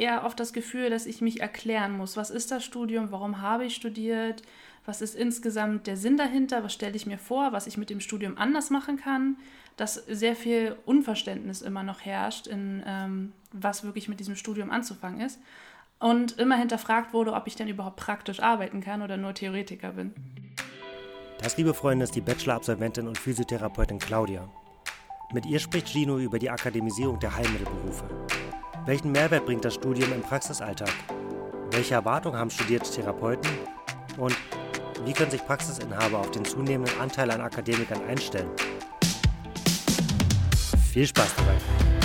eher oft das Gefühl, dass ich mich erklären muss. Was ist das Studium? Warum habe ich studiert? Was ist insgesamt der Sinn dahinter? Was stelle ich mir vor, was ich mit dem Studium anders machen kann? Dass sehr viel Unverständnis immer noch herrscht, in ähm, was wirklich mit diesem Studium anzufangen ist. Und immer hinterfragt wurde, ob ich denn überhaupt praktisch arbeiten kann oder nur Theoretiker bin. Das, liebe Freunde, ist die Bachelor-Absolventin und Physiotherapeutin Claudia. Mit ihr spricht Gino über die Akademisierung der Heilmittelberufe. Welchen Mehrwert bringt das Studium im Praxisalltag? Welche Erwartungen haben studierte Therapeuten? Und wie können sich Praxisinhaber auf den zunehmenden Anteil an Akademikern einstellen? Viel Spaß dabei!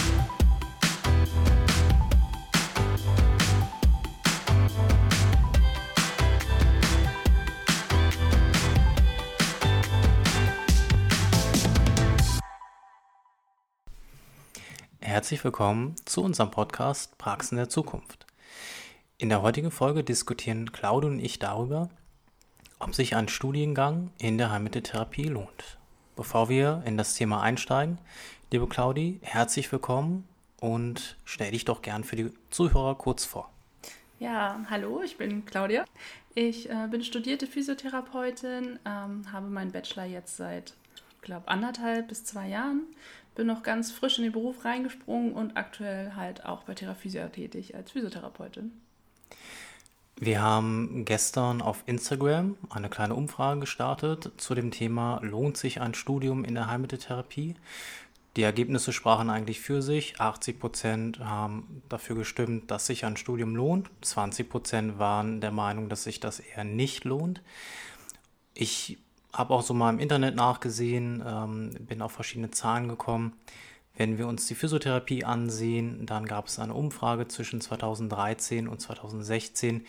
Herzlich willkommen zu unserem Podcast Praxen der Zukunft. In der heutigen Folge diskutieren Claude und ich darüber, ob sich ein Studiengang in der Heilmitteltherapie lohnt. Bevor wir in das Thema einsteigen, liebe Claudi, herzlich willkommen und stell dich doch gern für die Zuhörer kurz vor. Ja, hallo, ich bin Claudia. Ich äh, bin studierte Physiotherapeutin, ähm, habe meinen Bachelor jetzt seit, glaube anderthalb bis zwei Jahren bin noch ganz frisch in den Beruf reingesprungen und aktuell halt auch bei Theraphysio tätig als Physiotherapeutin. Wir haben gestern auf Instagram eine kleine Umfrage gestartet zu dem Thema Lohnt sich ein Studium in der Heilmitteltherapie? Die Ergebnisse sprachen eigentlich für sich. 80 Prozent haben dafür gestimmt, dass sich ein Studium lohnt. 20 Prozent waren der Meinung, dass sich das eher nicht lohnt. Ich habe auch so mal im Internet nachgesehen, ähm, bin auf verschiedene Zahlen gekommen. Wenn wir uns die Physiotherapie ansehen, dann gab es eine Umfrage zwischen 2013 und 2016,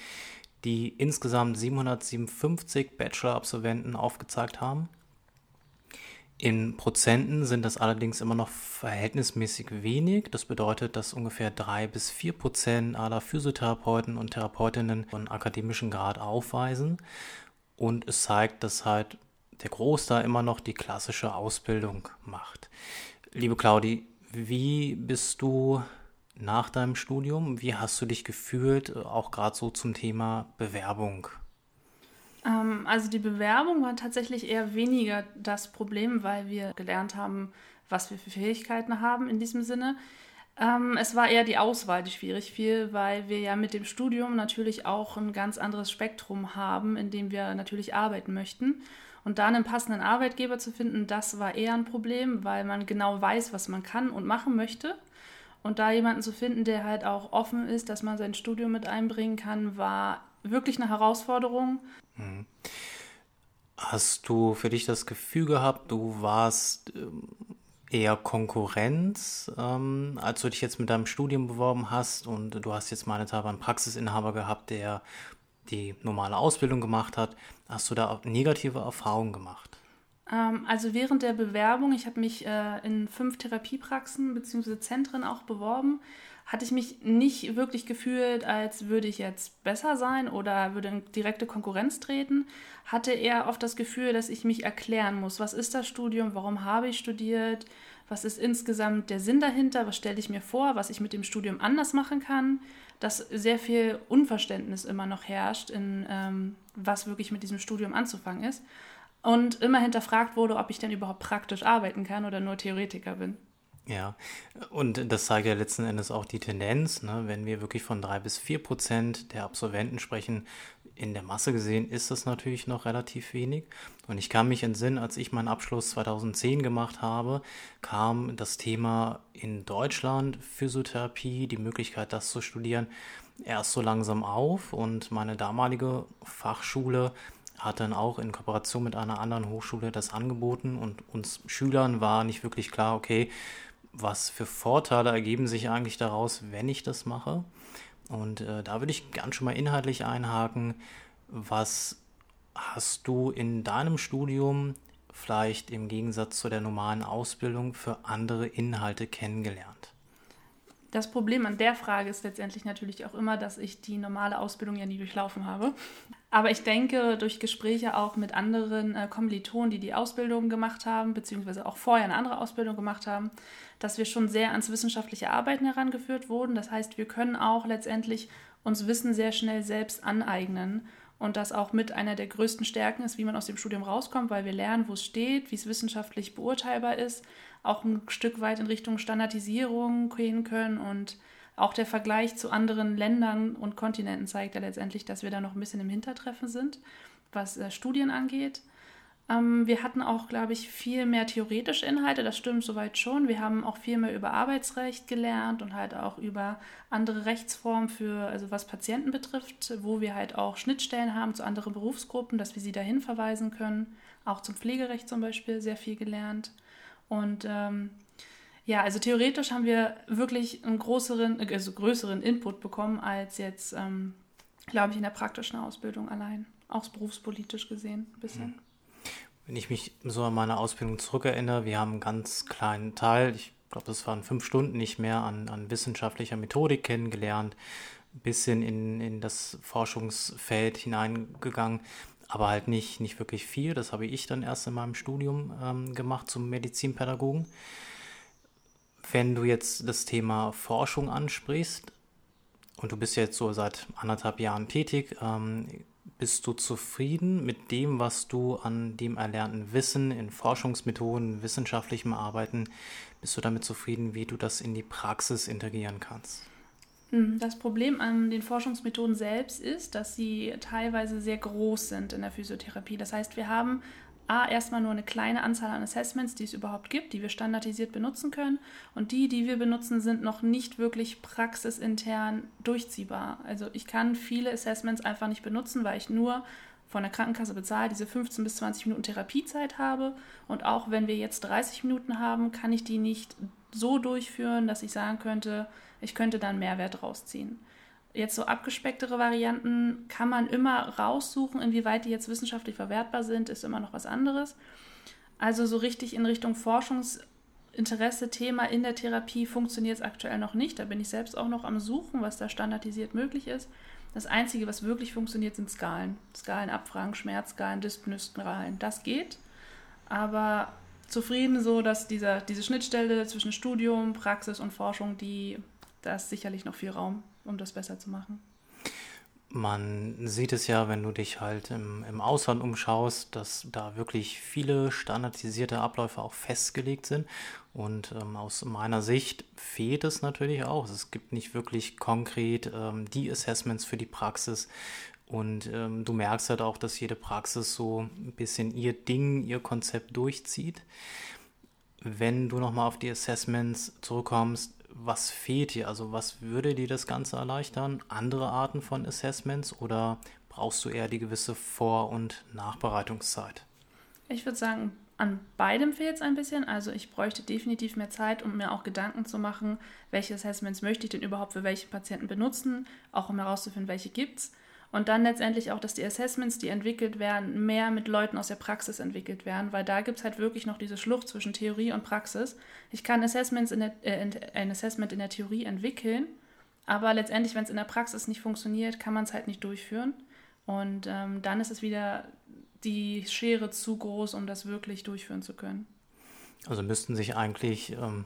die insgesamt 757 Bachelor-Absolventen aufgezeigt haben. In Prozenten sind das allerdings immer noch verhältnismäßig wenig. Das bedeutet, dass ungefähr drei bis vier Prozent aller Physiotherapeuten und Therapeutinnen einen akademischen Grad aufweisen. Und es zeigt, dass halt der Großteil immer noch die klassische Ausbildung macht. Liebe Claudi, wie bist du nach deinem Studium? Wie hast du dich gefühlt, auch gerade so zum Thema Bewerbung? Ähm, also die Bewerbung war tatsächlich eher weniger das Problem, weil wir gelernt haben, was wir für Fähigkeiten haben in diesem Sinne. Ähm, es war eher die Auswahl, die schwierig fiel, weil wir ja mit dem Studium natürlich auch ein ganz anderes Spektrum haben, in dem wir natürlich arbeiten möchten. Und da einen passenden Arbeitgeber zu finden, das war eher ein Problem, weil man genau weiß, was man kann und machen möchte. Und da jemanden zu finden, der halt auch offen ist, dass man sein Studium mit einbringen kann, war wirklich eine Herausforderung. Mhm. Hast du für dich das Gefühl gehabt, du warst ähm, eher Konkurrenz, ähm, als du dich jetzt mit deinem Studium beworben hast und du hast jetzt meinethalben einen Praxisinhaber gehabt, der die normale Ausbildung gemacht hat. Hast du da negative Erfahrungen gemacht? Ähm, also während der Bewerbung, ich habe mich äh, in fünf Therapiepraxen bzw. Zentren auch beworben, hatte ich mich nicht wirklich gefühlt, als würde ich jetzt besser sein oder würde in direkte Konkurrenz treten. Hatte eher oft das Gefühl, dass ich mich erklären muss. Was ist das Studium? Warum habe ich studiert? Was ist insgesamt der Sinn dahinter? Was stelle ich mir vor, was ich mit dem Studium anders machen kann? Dass sehr viel Unverständnis immer noch herrscht, in ähm, was wirklich mit diesem Studium anzufangen ist. Und immer hinterfragt wurde, ob ich denn überhaupt praktisch arbeiten kann oder nur Theoretiker bin. Ja, und das zeigt ja letzten Endes auch die Tendenz, ne? wenn wir wirklich von drei bis vier Prozent der Absolventen sprechen, in der Masse gesehen ist das natürlich noch relativ wenig. Und ich kann mich entsinnen, als ich meinen Abschluss 2010 gemacht habe, kam das Thema in Deutschland Physiotherapie, die Möglichkeit, das zu studieren, erst so langsam auf. Und meine damalige Fachschule hat dann auch in Kooperation mit einer anderen Hochschule das angeboten. Und uns Schülern war nicht wirklich klar, okay, was für Vorteile ergeben sich eigentlich daraus, wenn ich das mache. Und äh, da würde ich gern schon mal inhaltlich einhaken. Was hast du in deinem Studium vielleicht im Gegensatz zu der normalen Ausbildung für andere Inhalte kennengelernt? Das Problem an der Frage ist letztendlich natürlich auch immer, dass ich die normale Ausbildung ja nie durchlaufen habe. Aber ich denke, durch Gespräche auch mit anderen äh, Kommilitonen, die die Ausbildung gemacht haben, beziehungsweise auch vorher eine andere Ausbildung gemacht haben, dass wir schon sehr ans wissenschaftliche Arbeiten herangeführt wurden. Das heißt, wir können auch letztendlich uns Wissen sehr schnell selbst aneignen und das auch mit einer der größten Stärken ist, wie man aus dem Studium rauskommt, weil wir lernen, wo es steht, wie es wissenschaftlich beurteilbar ist, auch ein Stück weit in Richtung Standardisierung gehen können und auch der Vergleich zu anderen Ländern und Kontinenten zeigt ja letztendlich, dass wir da noch ein bisschen im Hintertreffen sind, was äh, Studien angeht. Ähm, wir hatten auch, glaube ich, viel mehr theoretische Inhalte, das stimmt soweit schon. Wir haben auch viel mehr über Arbeitsrecht gelernt und halt auch über andere Rechtsformen für, also was Patienten betrifft, wo wir halt auch Schnittstellen haben zu anderen Berufsgruppen, dass wir sie dahin verweisen können. Auch zum Pflegerecht zum Beispiel sehr viel gelernt. Und ähm, ja, also theoretisch haben wir wirklich einen größeren, also größeren Input bekommen als jetzt, ähm, glaube ich, in der praktischen Ausbildung allein. Auch berufspolitisch gesehen ein bisschen. Wenn ich mich so an meine Ausbildung zurückerinnere, wir haben einen ganz kleinen Teil, ich glaube, das waren fünf Stunden nicht mehr, an, an wissenschaftlicher Methodik kennengelernt, ein bisschen in, in das Forschungsfeld hineingegangen, aber halt nicht, nicht wirklich viel. Das habe ich dann erst in meinem Studium ähm, gemacht zum Medizinpädagogen. Wenn du jetzt das Thema Forschung ansprichst und du bist jetzt so seit anderthalb Jahren tätig, ähm, bist du zufrieden mit dem, was du an dem erlernten Wissen in Forschungsmethoden, wissenschaftlichem Arbeiten, bist du damit zufrieden, wie du das in die Praxis integrieren kannst? Hm, das Problem an den Forschungsmethoden selbst ist, dass sie teilweise sehr groß sind in der Physiotherapie. Das heißt, wir haben A, erstmal nur eine kleine Anzahl an Assessments, die es überhaupt gibt, die wir standardisiert benutzen können. Und die, die wir benutzen, sind noch nicht wirklich praxisintern durchziehbar. Also ich kann viele Assessments einfach nicht benutzen, weil ich nur von der Krankenkasse bezahlt diese 15 bis 20 Minuten Therapiezeit habe. Und auch wenn wir jetzt 30 Minuten haben, kann ich die nicht so durchführen, dass ich sagen könnte, ich könnte dann Mehrwert rausziehen. Jetzt so abgespecktere Varianten kann man immer raussuchen, inwieweit die jetzt wissenschaftlich verwertbar sind, ist immer noch was anderes. Also so richtig in Richtung Forschungsinteresse, Thema in der Therapie funktioniert es aktuell noch nicht. Da bin ich selbst auch noch am Suchen, was da standardisiert möglich ist. Das Einzige, was wirklich funktioniert, sind Skalen. Skalenabfragen, Schmerzskalen, Dyspnoe-Skalen. Das geht. Aber zufrieden so, dass dieser, diese Schnittstelle zwischen Studium, Praxis und Forschung, die, da ist sicherlich noch viel Raum um das besser zu machen. Man sieht es ja, wenn du dich halt im, im Ausland umschaust, dass da wirklich viele standardisierte Abläufe auch festgelegt sind. Und ähm, aus meiner Sicht fehlt es natürlich auch. Es gibt nicht wirklich konkret ähm, die Assessments für die Praxis. Und ähm, du merkst halt auch, dass jede Praxis so ein bisschen ihr Ding, ihr Konzept durchzieht. Wenn du nochmal auf die Assessments zurückkommst, was fehlt dir? Also was würde dir das Ganze erleichtern? Andere Arten von Assessments oder brauchst du eher die gewisse Vor- und Nachbereitungszeit? Ich würde sagen, an beidem fehlt es ein bisschen. Also ich bräuchte definitiv mehr Zeit, um mir auch Gedanken zu machen, welche Assessments möchte ich denn überhaupt für welche Patienten benutzen, auch um herauszufinden, welche gibt es. Und dann letztendlich auch, dass die Assessments, die entwickelt werden, mehr mit Leuten aus der Praxis entwickelt werden, weil da gibt es halt wirklich noch diese Schlucht zwischen Theorie und Praxis. Ich kann Assessments in der, äh, ein Assessment in der Theorie entwickeln, aber letztendlich, wenn es in der Praxis nicht funktioniert, kann man es halt nicht durchführen. Und ähm, dann ist es wieder die Schere zu groß, um das wirklich durchführen zu können. Also müssten sich eigentlich, ähm,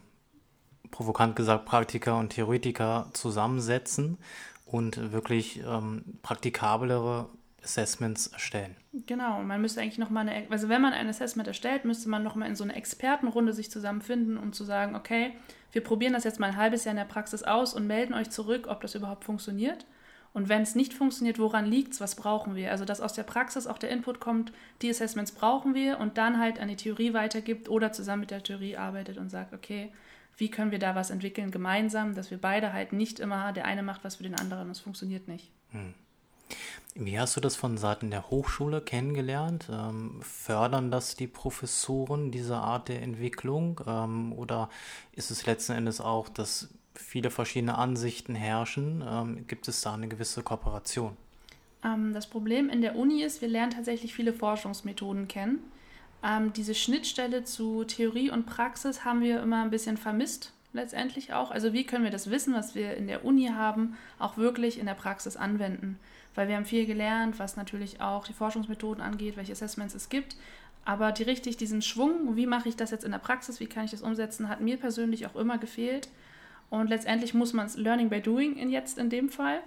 provokant gesagt, Praktiker und Theoretiker zusammensetzen und wirklich ähm, praktikablere Assessments erstellen. Genau, man müsste eigentlich nochmal eine, also wenn man ein Assessment erstellt, müsste man nochmal in so eine Expertenrunde sich zusammenfinden, um zu sagen, okay, wir probieren das jetzt mal ein halbes Jahr in der Praxis aus und melden euch zurück, ob das überhaupt funktioniert. Und wenn es nicht funktioniert, woran liegt es, was brauchen wir? Also dass aus der Praxis auch der Input kommt, die Assessments brauchen wir und dann halt an die Theorie weitergibt oder zusammen mit der Theorie arbeitet und sagt, okay, wie können wir da was entwickeln gemeinsam, dass wir beide halt nicht immer, der eine macht was für den anderen und es funktioniert nicht. Hm. Wie hast du das von Seiten der Hochschule kennengelernt? Ähm, fördern das die Professoren, diese Art der Entwicklung? Ähm, oder ist es letzten Endes auch, dass viele verschiedene Ansichten herrschen? Ähm, gibt es da eine gewisse Kooperation? Ähm, das Problem in der Uni ist, wir lernen tatsächlich viele Forschungsmethoden kennen. Ähm, diese Schnittstelle zu Theorie und Praxis haben wir immer ein bisschen vermisst. letztendlich auch. Also wie können wir das Wissen, was wir in der Uni haben, auch wirklich in der Praxis anwenden? Weil wir haben viel gelernt, was natürlich auch die Forschungsmethoden angeht, welche Assessments es gibt. Aber die richtig diesen Schwung, wie mache ich das jetzt in der Praxis, wie kann ich das umsetzen, hat mir persönlich auch immer gefehlt. Und letztendlich muss man es Learning by Doing in jetzt in dem Fall.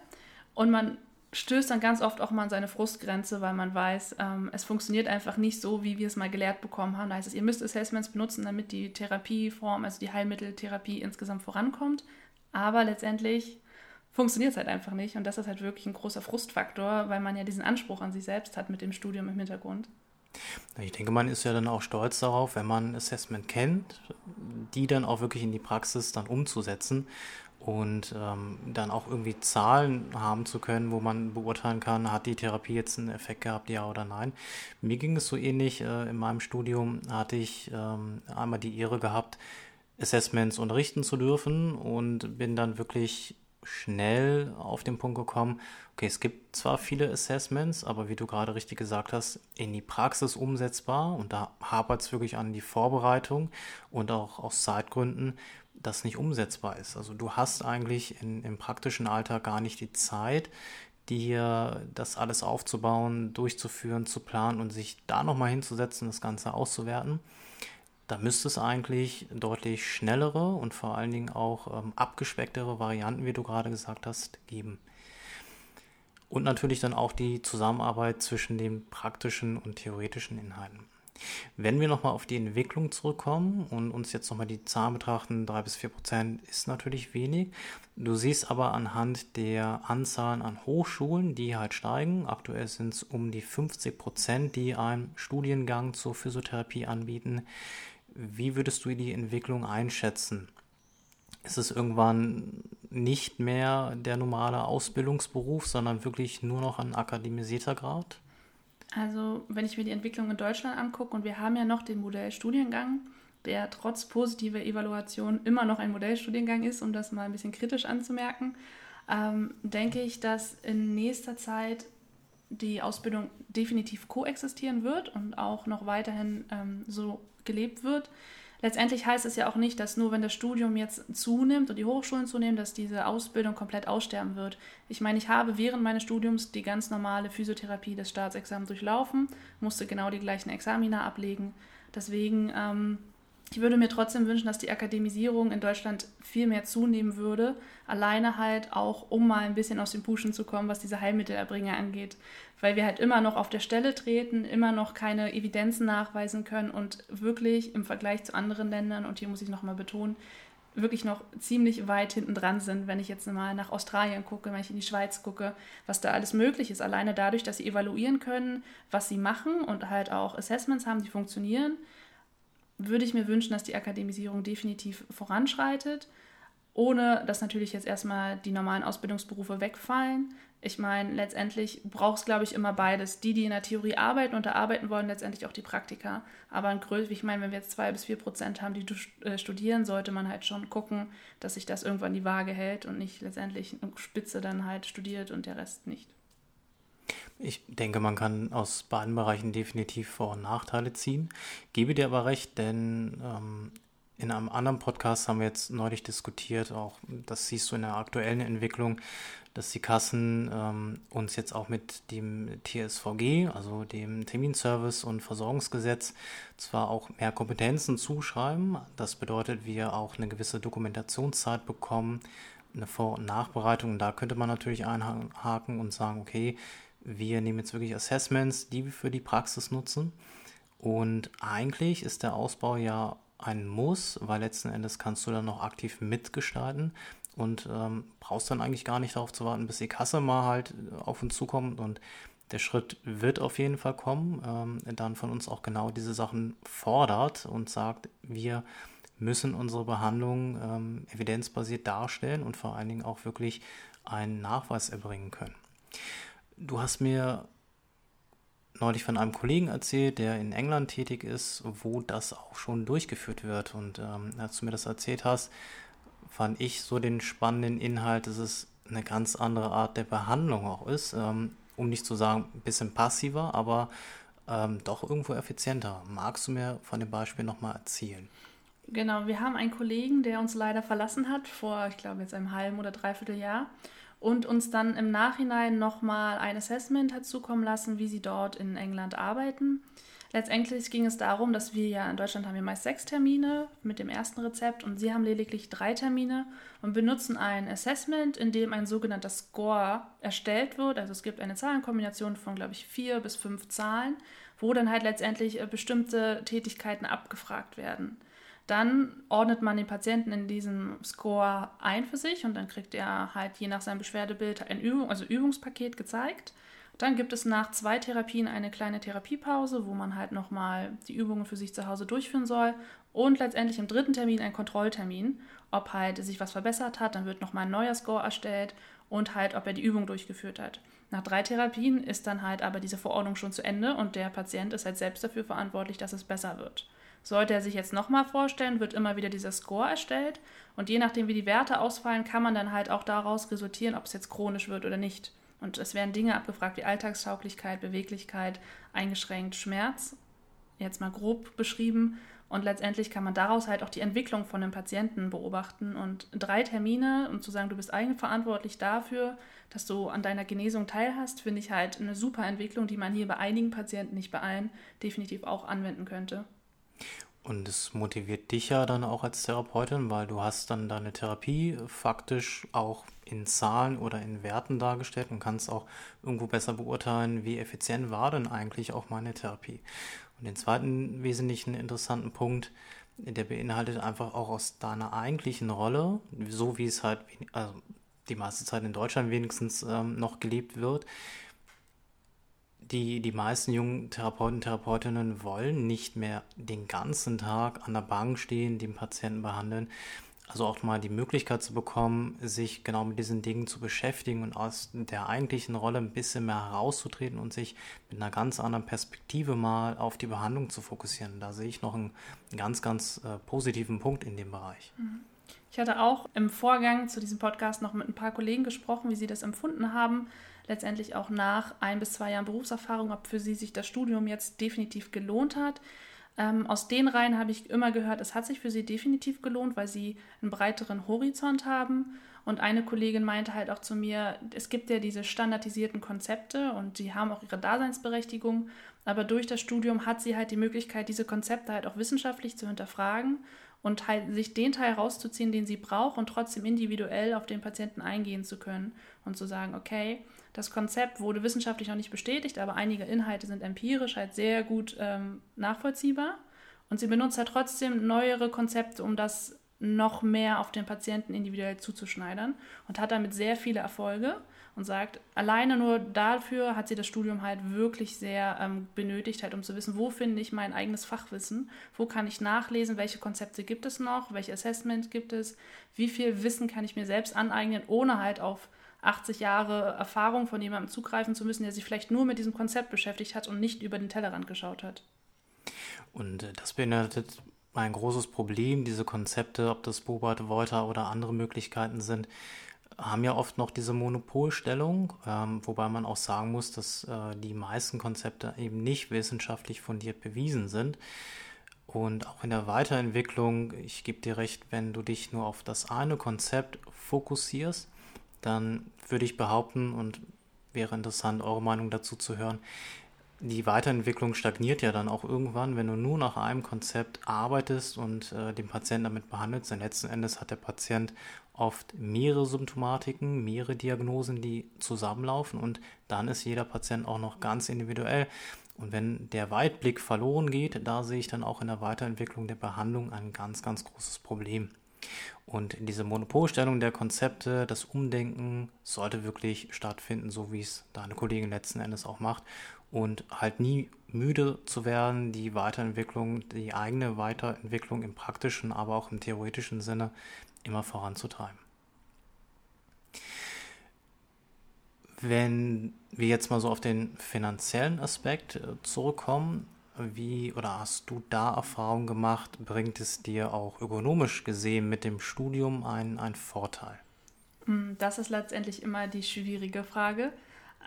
Und man stößt dann ganz oft auch mal an seine Frustgrenze, weil man weiß, ähm, es funktioniert einfach nicht so, wie wir es mal gelehrt bekommen haben. Da heißt es, ihr müsst Assessments benutzen, damit die Therapieform, also die Heilmitteltherapie insgesamt vorankommt. Aber letztendlich funktioniert es halt einfach nicht. Und das ist halt wirklich ein großer Frustfaktor, weil man ja diesen Anspruch an sich selbst hat mit dem Studium im Hintergrund. Ich denke, man ist ja dann auch stolz darauf, wenn man Assessment kennt, die dann auch wirklich in die Praxis dann umzusetzen und ähm, dann auch irgendwie Zahlen haben zu können, wo man beurteilen kann, hat die Therapie jetzt einen Effekt gehabt, ja oder nein. Mir ging es so ähnlich. Äh, in meinem Studium hatte ich ähm, einmal die Ehre gehabt, Assessments unterrichten zu dürfen und bin dann wirklich schnell auf den Punkt gekommen, okay, es gibt zwar viele Assessments, aber wie du gerade richtig gesagt hast, in die Praxis umsetzbar und da hapert es wirklich an die Vorbereitung und auch aus Zeitgründen das nicht umsetzbar ist. Also du hast eigentlich in, im praktischen Alltag gar nicht die Zeit, dir das alles aufzubauen, durchzuführen, zu planen und sich da nochmal hinzusetzen, das Ganze auszuwerten. Da müsste es eigentlich deutlich schnellere und vor allen Dingen auch ähm, abgespecktere Varianten, wie du gerade gesagt hast, geben. Und natürlich dann auch die Zusammenarbeit zwischen den praktischen und theoretischen Inhalten. Wenn wir nochmal auf die Entwicklung zurückkommen und uns jetzt nochmal die Zahlen betrachten, 3 bis 4 Prozent ist natürlich wenig. Du siehst aber anhand der Anzahlen an Hochschulen, die halt steigen, aktuell sind es um die 50 Prozent, die einen Studiengang zur Physiotherapie anbieten. Wie würdest du die Entwicklung einschätzen? Ist es irgendwann nicht mehr der normale Ausbildungsberuf, sondern wirklich nur noch ein akademisierter Grad? Also, wenn ich mir die Entwicklung in Deutschland angucke, und wir haben ja noch den Modellstudiengang, der trotz positiver Evaluation immer noch ein Modellstudiengang ist, um das mal ein bisschen kritisch anzumerken, ähm, denke ich, dass in nächster Zeit die Ausbildung definitiv koexistieren wird und auch noch weiterhin ähm, so gelebt wird letztendlich heißt es ja auch nicht, dass nur wenn das Studium jetzt zunimmt und die Hochschulen zunehmen, dass diese Ausbildung komplett aussterben wird. Ich meine, ich habe während meines Studiums die ganz normale Physiotherapie des Staatsexamens durchlaufen, musste genau die gleichen Examina ablegen. Deswegen, ähm, ich würde mir trotzdem wünschen, dass die Akademisierung in Deutschland viel mehr zunehmen würde. Alleine halt auch, um mal ein bisschen aus dem Puschen zu kommen, was diese Heilmittelerbringer angeht weil wir halt immer noch auf der Stelle treten, immer noch keine Evidenzen nachweisen können und wirklich im Vergleich zu anderen Ländern, und hier muss ich nochmal betonen, wirklich noch ziemlich weit hinten dran sind, wenn ich jetzt mal nach Australien gucke, wenn ich in die Schweiz gucke, was da alles möglich ist. Alleine dadurch, dass sie evaluieren können, was sie machen und halt auch Assessments haben, die funktionieren, würde ich mir wünschen, dass die Akademisierung definitiv voranschreitet, ohne dass natürlich jetzt erstmal die normalen Ausbildungsberufe wegfallen, ich meine, letztendlich braucht es, glaube ich, immer beides. Die, die in der Theorie arbeiten und da arbeiten wollen, letztendlich auch die Praktiker. Aber ein größ, ich meine, wenn wir jetzt zwei bis vier Prozent haben, die äh, studieren, sollte man halt schon gucken, dass sich das irgendwann die Waage hält und nicht letztendlich eine Spitze dann halt studiert und der Rest nicht. Ich denke, man kann aus beiden Bereichen definitiv Vor- und Nachteile ziehen. Gebe dir aber recht, denn ähm, in einem anderen Podcast haben wir jetzt neulich diskutiert, auch das siehst du in der aktuellen Entwicklung, dass die Kassen ähm, uns jetzt auch mit dem TSVG, also dem Terminservice und Versorgungsgesetz, zwar auch mehr Kompetenzen zuschreiben. Das bedeutet, wir auch eine gewisse Dokumentationszeit bekommen, eine Vor- und Nachbereitung. Da könnte man natürlich einhaken und sagen, okay, wir nehmen jetzt wirklich Assessments, die wir für die Praxis nutzen. Und eigentlich ist der Ausbau ja ein Muss, weil letzten Endes kannst du dann noch aktiv mitgestalten und ähm, brauchst dann eigentlich gar nicht darauf zu warten, bis die Kasse mal halt äh, auf uns zukommt und der Schritt wird auf jeden Fall kommen, ähm, dann von uns auch genau diese Sachen fordert und sagt, wir müssen unsere Behandlung ähm, evidenzbasiert darstellen und vor allen Dingen auch wirklich einen Nachweis erbringen können. Du hast mir neulich von einem Kollegen erzählt, der in England tätig ist, wo das auch schon durchgeführt wird. Und ähm, als du mir das erzählt hast, fand ich so den spannenden Inhalt, dass es eine ganz andere Art der Behandlung auch ist. Ähm, um nicht zu sagen, ein bisschen passiver, aber ähm, doch irgendwo effizienter. Magst du mir von dem Beispiel nochmal erzählen? Genau, wir haben einen Kollegen, der uns leider verlassen hat, vor, ich glaube, jetzt einem halben oder dreiviertel Jahr und uns dann im Nachhinein nochmal ein Assessment hat zukommen lassen, wie sie dort in England arbeiten. Letztendlich ging es darum, dass wir ja in Deutschland haben wir meist sechs Termine mit dem ersten Rezept und sie haben lediglich drei Termine und benutzen ein Assessment, in dem ein sogenannter Score erstellt wird. Also es gibt eine Zahlenkombination von, glaube ich, vier bis fünf Zahlen, wo dann halt letztendlich äh, bestimmte Tätigkeiten abgefragt werden. Dann ordnet man den Patienten in diesem Score ein für sich und dann kriegt er halt je nach seinem Beschwerdebild ein Übung, also Übungspaket gezeigt. Dann gibt es nach zwei Therapien eine kleine Therapiepause, wo man halt nochmal die Übungen für sich zu Hause durchführen soll. Und letztendlich im dritten Termin ein Kontrolltermin, ob halt sich was verbessert hat. Dann wird nochmal ein neuer Score erstellt und halt, ob er die Übung durchgeführt hat. Nach drei Therapien ist dann halt aber diese Verordnung schon zu Ende und der Patient ist halt selbst dafür verantwortlich, dass es besser wird. Sollte er sich jetzt nochmal vorstellen, wird immer wieder dieser Score erstellt und je nachdem, wie die Werte ausfallen, kann man dann halt auch daraus resultieren, ob es jetzt chronisch wird oder nicht. Und es werden Dinge abgefragt wie Alltagstauglichkeit, Beweglichkeit, eingeschränkt Schmerz, jetzt mal grob beschrieben. Und letztendlich kann man daraus halt auch die Entwicklung von einem Patienten beobachten. Und drei Termine, um zu sagen, du bist eigenverantwortlich dafür, dass du an deiner Genesung teilhast, finde ich halt eine super Entwicklung, die man hier bei einigen Patienten, nicht bei allen, definitiv auch anwenden könnte. Und es motiviert dich ja dann auch als Therapeutin, weil du hast dann deine Therapie faktisch auch in Zahlen oder in Werten dargestellt und kannst auch irgendwo besser beurteilen, wie effizient war denn eigentlich auch meine Therapie. Und den zweiten wesentlichen interessanten Punkt, der beinhaltet einfach auch aus deiner eigentlichen Rolle, so wie es halt also die meiste Zeit in Deutschland wenigstens ähm, noch gelebt wird, die, die meisten jungen Therapeuten, Therapeutinnen wollen nicht mehr den ganzen Tag an der Bank stehen, den Patienten behandeln. Also auch mal die Möglichkeit zu bekommen, sich genau mit diesen Dingen zu beschäftigen und aus der eigentlichen Rolle ein bisschen mehr herauszutreten und sich mit einer ganz anderen Perspektive mal auf die Behandlung zu fokussieren. Da sehe ich noch einen ganz, ganz äh, positiven Punkt in dem Bereich. Mhm. Ich hatte auch im Vorgang zu diesem Podcast noch mit ein paar Kollegen gesprochen, wie sie das empfunden haben letztendlich auch nach ein bis zwei Jahren Berufserfahrung, ob für sie sich das Studium jetzt definitiv gelohnt hat. Ähm, aus den Reihen habe ich immer gehört, es hat sich für sie definitiv gelohnt, weil sie einen breiteren Horizont haben. Und eine Kollegin meinte halt auch zu mir, es gibt ja diese standardisierten Konzepte und die haben auch ihre Daseinsberechtigung. Aber durch das Studium hat sie halt die Möglichkeit, diese Konzepte halt auch wissenschaftlich zu hinterfragen und halt sich den Teil rauszuziehen, den sie braucht und trotzdem individuell auf den Patienten eingehen zu können und zu sagen, okay, das Konzept wurde wissenschaftlich noch nicht bestätigt, aber einige Inhalte sind empirisch halt sehr gut ähm, nachvollziehbar. Und sie benutzt halt trotzdem neuere Konzepte, um das noch mehr auf den Patienten individuell zuzuschneidern und hat damit sehr viele Erfolge und sagt, alleine nur dafür hat sie das Studium halt wirklich sehr ähm, benötigt, halt, um zu wissen, wo finde ich mein eigenes Fachwissen, wo kann ich nachlesen, welche Konzepte gibt es noch, welche Assessments gibt es, wie viel Wissen kann ich mir selbst aneignen, ohne halt auf 80 Jahre Erfahrung von jemandem zugreifen zu müssen, der sich vielleicht nur mit diesem Konzept beschäftigt hat und nicht über den Tellerrand geschaut hat. Und äh, das beinhaltet ein großes Problem. Diese Konzepte, ob das Bobart, Wolter oder andere Möglichkeiten sind, haben ja oft noch diese Monopolstellung, ähm, wobei man auch sagen muss, dass äh, die meisten Konzepte eben nicht wissenschaftlich fundiert bewiesen sind. Und auch in der Weiterentwicklung, ich gebe dir recht, wenn du dich nur auf das eine Konzept fokussierst, dann würde ich behaupten, und wäre interessant, eure Meinung dazu zu hören, die Weiterentwicklung stagniert ja dann auch irgendwann, wenn du nur nach einem Konzept arbeitest und äh, den Patienten damit behandelst. Denn letzten Endes hat der Patient oft mehrere Symptomatiken, mehrere Diagnosen, die zusammenlaufen und dann ist jeder Patient auch noch ganz individuell. Und wenn der Weitblick verloren geht, da sehe ich dann auch in der Weiterentwicklung der Behandlung ein ganz, ganz großes Problem. Und diese Monopolstellung der Konzepte, das Umdenken sollte wirklich stattfinden, so wie es deine Kollegin letzten Endes auch macht. Und halt nie müde zu werden, die Weiterentwicklung, die eigene Weiterentwicklung im praktischen, aber auch im theoretischen Sinne immer voranzutreiben. Wenn wir jetzt mal so auf den finanziellen Aspekt äh, zurückkommen, wie oder hast du da Erfahrung gemacht? Bringt es dir auch ökonomisch gesehen mit dem Studium einen, einen Vorteil? Hm, das ist letztendlich immer die schwierige Frage.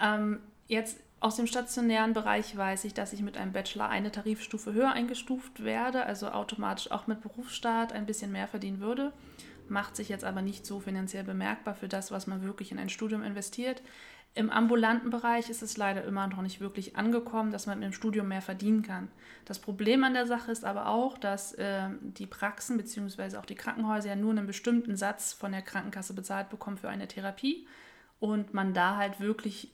Ähm, jetzt aus dem stationären Bereich weiß ich, dass ich mit einem Bachelor eine Tarifstufe höher eingestuft werde, also automatisch auch mit Berufsstart ein bisschen mehr verdienen würde. Macht sich jetzt aber nicht so finanziell bemerkbar für das, was man wirklich in ein Studium investiert. Im ambulanten Bereich ist es leider immer noch nicht wirklich angekommen, dass man mit dem Studium mehr verdienen kann. Das Problem an der Sache ist aber auch, dass äh, die Praxen bzw. auch die Krankenhäuser ja nur einen bestimmten Satz von der Krankenkasse bezahlt bekommen für eine Therapie und man da halt wirklich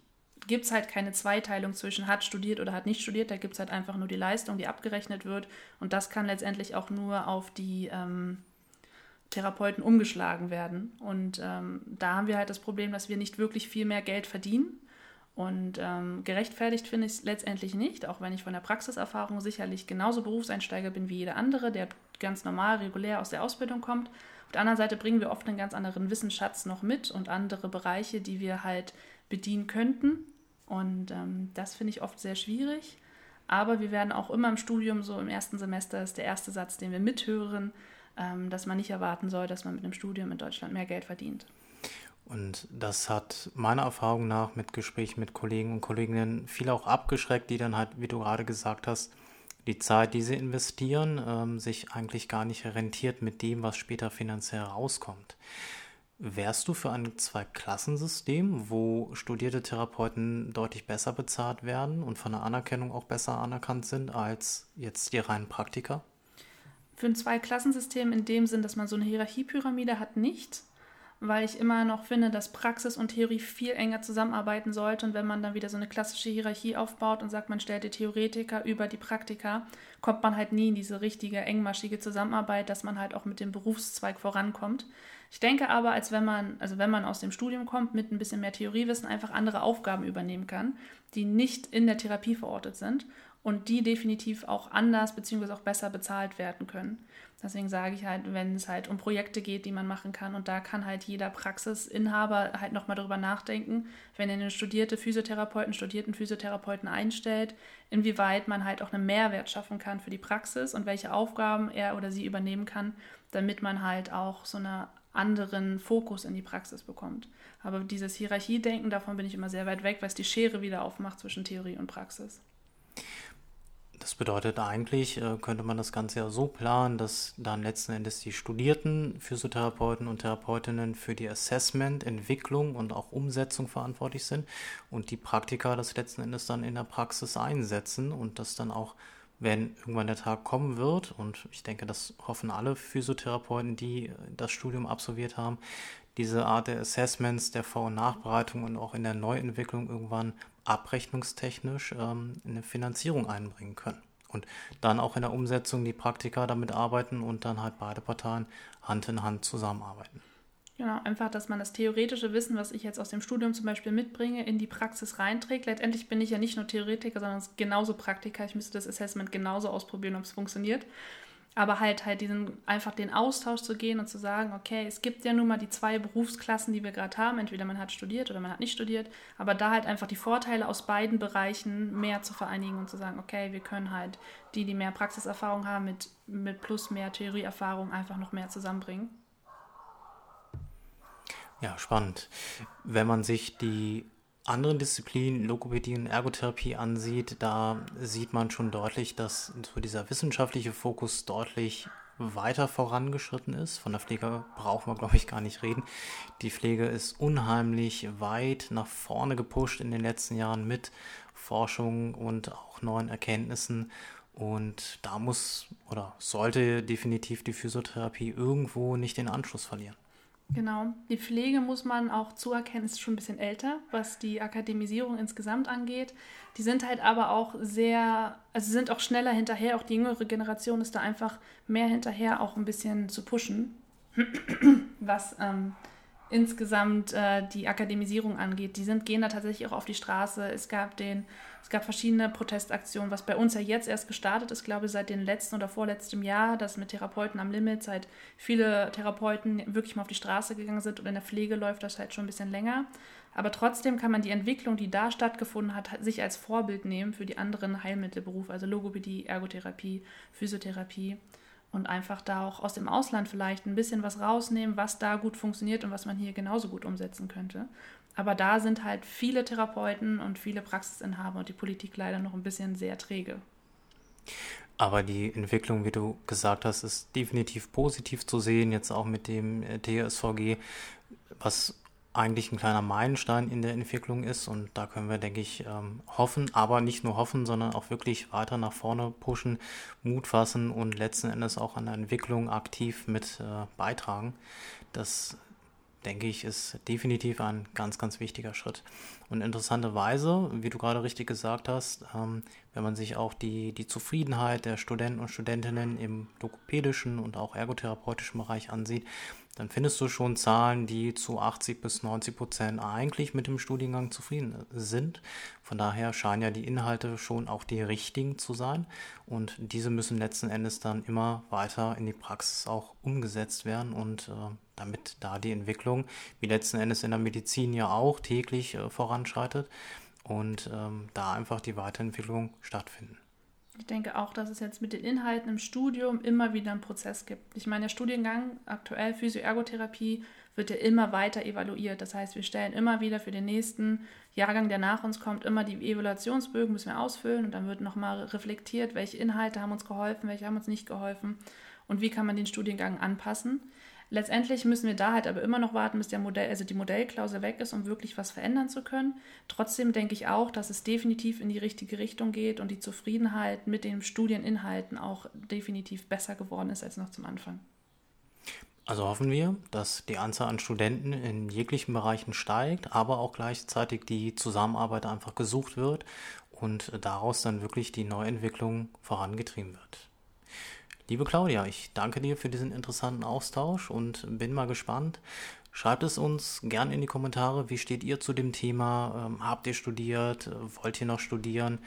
gibt es halt keine Zweiteilung zwischen hat studiert oder hat nicht studiert. Da gibt es halt einfach nur die Leistung, die abgerechnet wird. Und das kann letztendlich auch nur auf die ähm, Therapeuten umgeschlagen werden. Und ähm, da haben wir halt das Problem, dass wir nicht wirklich viel mehr Geld verdienen. Und ähm, gerechtfertigt finde ich es letztendlich nicht, auch wenn ich von der Praxiserfahrung sicherlich genauso Berufseinsteiger bin wie jeder andere, der ganz normal, regulär aus der Ausbildung kommt. Auf der anderen Seite bringen wir oft einen ganz anderen Wissensschatz noch mit und andere Bereiche, die wir halt bedienen könnten. Und ähm, das finde ich oft sehr schwierig. Aber wir werden auch immer im Studium, so im ersten Semester ist der erste Satz, den wir mithören, ähm, dass man nicht erwarten soll, dass man mit einem Studium in Deutschland mehr Geld verdient. Und das hat meiner Erfahrung nach mit Gesprächen mit Kollegen und Kolleginnen viele auch abgeschreckt, die dann halt, wie du gerade gesagt hast, die Zeit, die sie investieren, ähm, sich eigentlich gar nicht rentiert mit dem, was später finanziell rauskommt. Wärst du für ein Zweiklassensystem, wo studierte Therapeuten deutlich besser bezahlt werden und von der Anerkennung auch besser anerkannt sind als jetzt die reinen Praktiker? für ein Zwei-Klassensystem in dem Sinn, dass man so eine Hierarchiepyramide hat, nicht, weil ich immer noch finde, dass Praxis und Theorie viel enger zusammenarbeiten sollte. Und wenn man dann wieder so eine klassische Hierarchie aufbaut und sagt, man stellt die Theoretiker über die Praktiker, kommt man halt nie in diese richtige engmaschige Zusammenarbeit, dass man halt auch mit dem Berufszweig vorankommt. Ich denke aber, als wenn man, also wenn man aus dem Studium kommt, mit ein bisschen mehr Theoriewissen einfach andere Aufgaben übernehmen kann, die nicht in der Therapie verortet sind und die definitiv auch anders bzw. auch besser bezahlt werden können. Deswegen sage ich halt, wenn es halt um Projekte geht, die man machen kann und da kann halt jeder Praxisinhaber halt nochmal drüber nachdenken, wenn er einen studierte Physiotherapeuten, studierten Physiotherapeuten einstellt, inwieweit man halt auch einen Mehrwert schaffen kann für die Praxis und welche Aufgaben er oder sie übernehmen kann, damit man halt auch so einen anderen Fokus in die Praxis bekommt. Aber dieses Hierarchiedenken, davon bin ich immer sehr weit weg, weil es die Schere wieder aufmacht zwischen Theorie und Praxis. Das bedeutet eigentlich, äh, könnte man das Ganze ja so planen, dass dann letzten Endes die studierten Physiotherapeuten und Therapeutinnen für die Assessment, Entwicklung und auch Umsetzung verantwortlich sind und die Praktiker das letzten Endes dann in der Praxis einsetzen und das dann auch, wenn irgendwann der Tag kommen wird, und ich denke, das hoffen alle Physiotherapeuten, die das Studium absolviert haben, diese Art der Assessments, der Vor- und Nachbereitung und auch in der Neuentwicklung irgendwann abrechnungstechnisch ähm, eine Finanzierung einbringen können. Und dann auch in der Umsetzung die Praktiker damit arbeiten und dann halt beide Parteien Hand in Hand zusammenarbeiten. Genau, einfach, dass man das theoretische Wissen, was ich jetzt aus dem Studium zum Beispiel mitbringe, in die Praxis reinträgt. Letztendlich bin ich ja nicht nur Theoretiker, sondern genauso Praktiker. Ich müsste das Assessment genauso ausprobieren, ob es funktioniert aber halt halt diesen einfach den Austausch zu gehen und zu sagen, okay, es gibt ja nun mal die zwei Berufsklassen, die wir gerade haben, entweder man hat studiert oder man hat nicht studiert, aber da halt einfach die Vorteile aus beiden Bereichen mehr zu vereinigen und zu sagen, okay, wir können halt die, die mehr Praxiserfahrung haben, mit, mit plus mehr Theorieerfahrung einfach noch mehr zusammenbringen. Ja, spannend. Wenn man sich die anderen Disziplinen, Logopädie und Ergotherapie ansieht, da sieht man schon deutlich, dass so dieser wissenschaftliche Fokus deutlich weiter vorangeschritten ist. Von der Pflege brauchen wir, glaube ich, gar nicht reden. Die Pflege ist unheimlich weit nach vorne gepusht in den letzten Jahren mit Forschung und auch neuen Erkenntnissen. Und da muss oder sollte definitiv die Physiotherapie irgendwo nicht den Anschluss verlieren. Genau. Die Pflege muss man auch zuerkennen, ist schon ein bisschen älter, was die Akademisierung insgesamt angeht. Die sind halt aber auch sehr, also sind auch schneller hinterher. Auch die jüngere Generation ist da einfach mehr hinterher, auch ein bisschen zu pushen, was ähm, insgesamt äh, die Akademisierung angeht. Die sind, gehen da tatsächlich auch auf die Straße. Es gab den es gab verschiedene Protestaktionen, was bei uns ja jetzt erst gestartet ist, glaube ich, seit dem letzten oder vorletztem Jahr, dass mit Therapeuten am Limit, seit viele Therapeuten wirklich mal auf die Straße gegangen sind und in der Pflege läuft das halt schon ein bisschen länger. Aber trotzdem kann man die Entwicklung, die da stattgefunden hat, sich als Vorbild nehmen für die anderen Heilmittelberufe, also Logopädie, Ergotherapie, Physiotherapie und einfach da auch aus dem Ausland vielleicht ein bisschen was rausnehmen, was da gut funktioniert und was man hier genauso gut umsetzen könnte. Aber da sind halt viele Therapeuten und viele Praxisinhaber und die Politik leider noch ein bisschen sehr träge. Aber die Entwicklung, wie du gesagt hast, ist definitiv positiv zu sehen, jetzt auch mit dem äh, TSVG, was eigentlich ein kleiner Meilenstein in der Entwicklung ist. Und da können wir, denke ich, ähm, hoffen, aber nicht nur hoffen, sondern auch wirklich weiter nach vorne pushen, Mut fassen und letzten Endes auch an der Entwicklung aktiv mit äh, beitragen. Das denke ich, ist definitiv ein ganz, ganz wichtiger Schritt. Und interessanterweise, wie du gerade richtig gesagt hast, ähm, wenn man sich auch die, die Zufriedenheit der Studenten und Studentinnen im logopädischen und auch ergotherapeutischen Bereich ansieht, dann findest du schon Zahlen, die zu 80 bis 90 Prozent eigentlich mit dem Studiengang zufrieden sind. Von daher scheinen ja die Inhalte schon auch die richtigen zu sein und diese müssen letzten Endes dann immer weiter in die Praxis auch umgesetzt werden und äh, damit da die Entwicklung, wie letzten Endes in der Medizin ja auch täglich äh, voranschreitet und ähm, da einfach die Weiterentwicklung stattfinden. Ich denke auch, dass es jetzt mit den Inhalten im Studium immer wieder einen Prozess gibt. Ich meine, der Studiengang aktuell Physioergotherapie wird ja immer weiter evaluiert. Das heißt, wir stellen immer wieder für den nächsten Jahrgang, der nach uns kommt, immer die Evaluationsbögen müssen wir ausfüllen und dann wird nochmal reflektiert, welche Inhalte haben uns geholfen, welche haben uns nicht geholfen und wie kann man den Studiengang anpassen. Letztendlich müssen wir da halt aber immer noch warten, bis der Modell, also die Modellklausel weg ist, um wirklich was verändern zu können. Trotzdem denke ich auch, dass es definitiv in die richtige Richtung geht und die Zufriedenheit mit den Studieninhalten auch definitiv besser geworden ist als noch zum Anfang. Also hoffen wir, dass die Anzahl an Studenten in jeglichen Bereichen steigt, aber auch gleichzeitig die Zusammenarbeit einfach gesucht wird und daraus dann wirklich die Neuentwicklung vorangetrieben wird. Liebe Claudia, ich danke dir für diesen interessanten Austausch und bin mal gespannt. Schreibt es uns gern in die Kommentare. Wie steht ihr zu dem Thema? Ähm, habt ihr studiert? Wollt ihr noch studieren?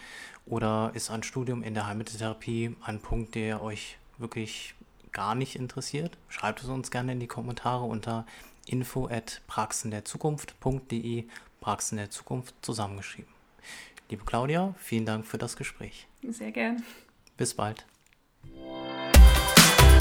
Oder ist ein Studium in der Heilmitteltherapie ein Punkt, der euch wirklich gar nicht interessiert? Schreibt es uns gerne in die Kommentare unter info at praxenderzukunft.de Praxen der Zukunft zusammengeschrieben. Liebe Claudia, vielen Dank für das Gespräch. Sehr gern. Bis bald.